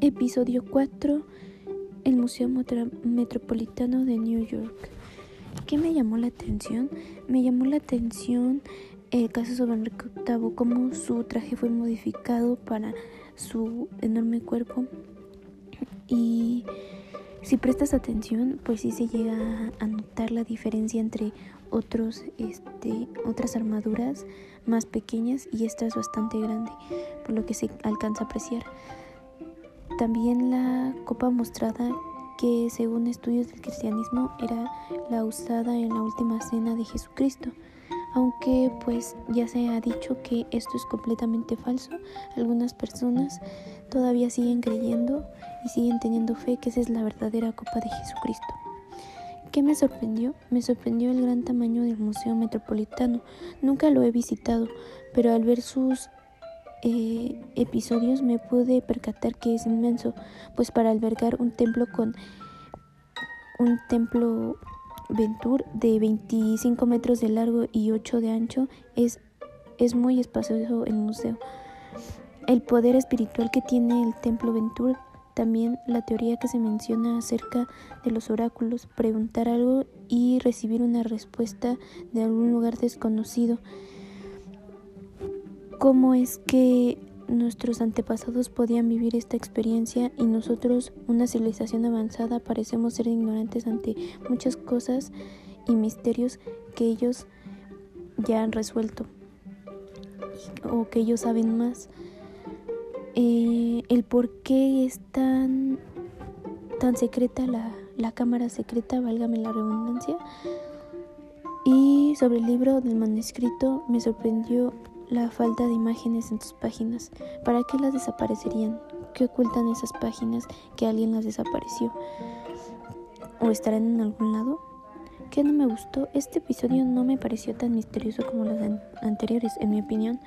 Episodio 4. El Museo Metropolitano de New York. ¿Qué me llamó la atención? Me llamó la atención el caso sobre Enrique VIII, cómo su traje fue modificado para su enorme cuerpo. Y si prestas atención, pues sí se llega a notar la diferencia entre otros, este, otras armaduras más pequeñas y esta es bastante grande, por lo que se alcanza a apreciar. También la copa mostrada que según estudios del cristianismo era la usada en la última cena de Jesucristo. Aunque pues ya se ha dicho que esto es completamente falso, algunas personas todavía siguen creyendo y siguen teniendo fe que esa es la verdadera copa de Jesucristo. ¿Qué me sorprendió? Me sorprendió el gran tamaño del Museo Metropolitano. Nunca lo he visitado, pero al ver sus eh, episodios me pude percatar que es inmenso, pues para albergar un templo con un templo Ventur de 25 metros de largo y 8 de ancho es, es muy espacioso el museo. El poder espiritual que tiene el templo Ventur, también la teoría que se menciona acerca de los oráculos, preguntar algo y recibir una respuesta de algún lugar desconocido cómo es que nuestros antepasados podían vivir esta experiencia y nosotros, una civilización avanzada, parecemos ser ignorantes ante muchas cosas y misterios que ellos ya han resuelto o que ellos saben más. Eh, el por qué es tan, tan secreta la, la cámara secreta, válgame la redundancia. Y sobre el libro del manuscrito me sorprendió la falta de imágenes en tus páginas. ¿Para qué las desaparecerían? ¿Qué ocultan esas páginas que alguien las desapareció? ¿O estarán en algún lado? ¿Qué no me gustó? Este episodio no me pareció tan misterioso como los anteriores, en mi opinión.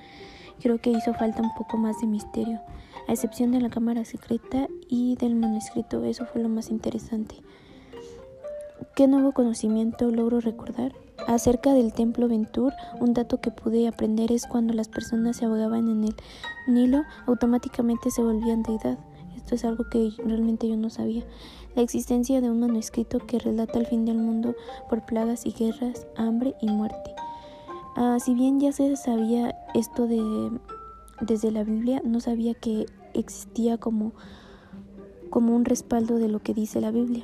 Creo que hizo falta un poco más de misterio, a excepción de la cámara secreta y del manuscrito. Eso fue lo más interesante. ¿Qué nuevo conocimiento logro recordar? Acerca del templo Ventur, un dato que pude aprender es cuando las personas se ahogaban en el Nilo, automáticamente se volvían deidad. Esto es algo que realmente yo no sabía. La existencia de un manuscrito que relata el fin del mundo por plagas y guerras, hambre y muerte. Ah, si bien ya se sabía esto de, desde la Biblia, no sabía que existía como, como un respaldo de lo que dice la Biblia.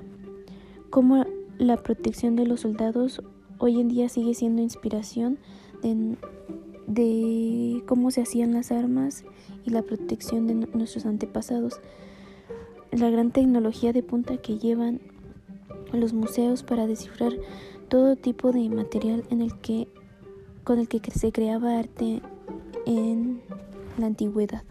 Como la protección de los soldados hoy en día sigue siendo inspiración de, cómo se hacían las armas y la protección de nuestros antepasados. La gran tecnología de punta que llevan los museos para descifrar todo tipo de material en el que, con el que se creaba arte en la antigüedad.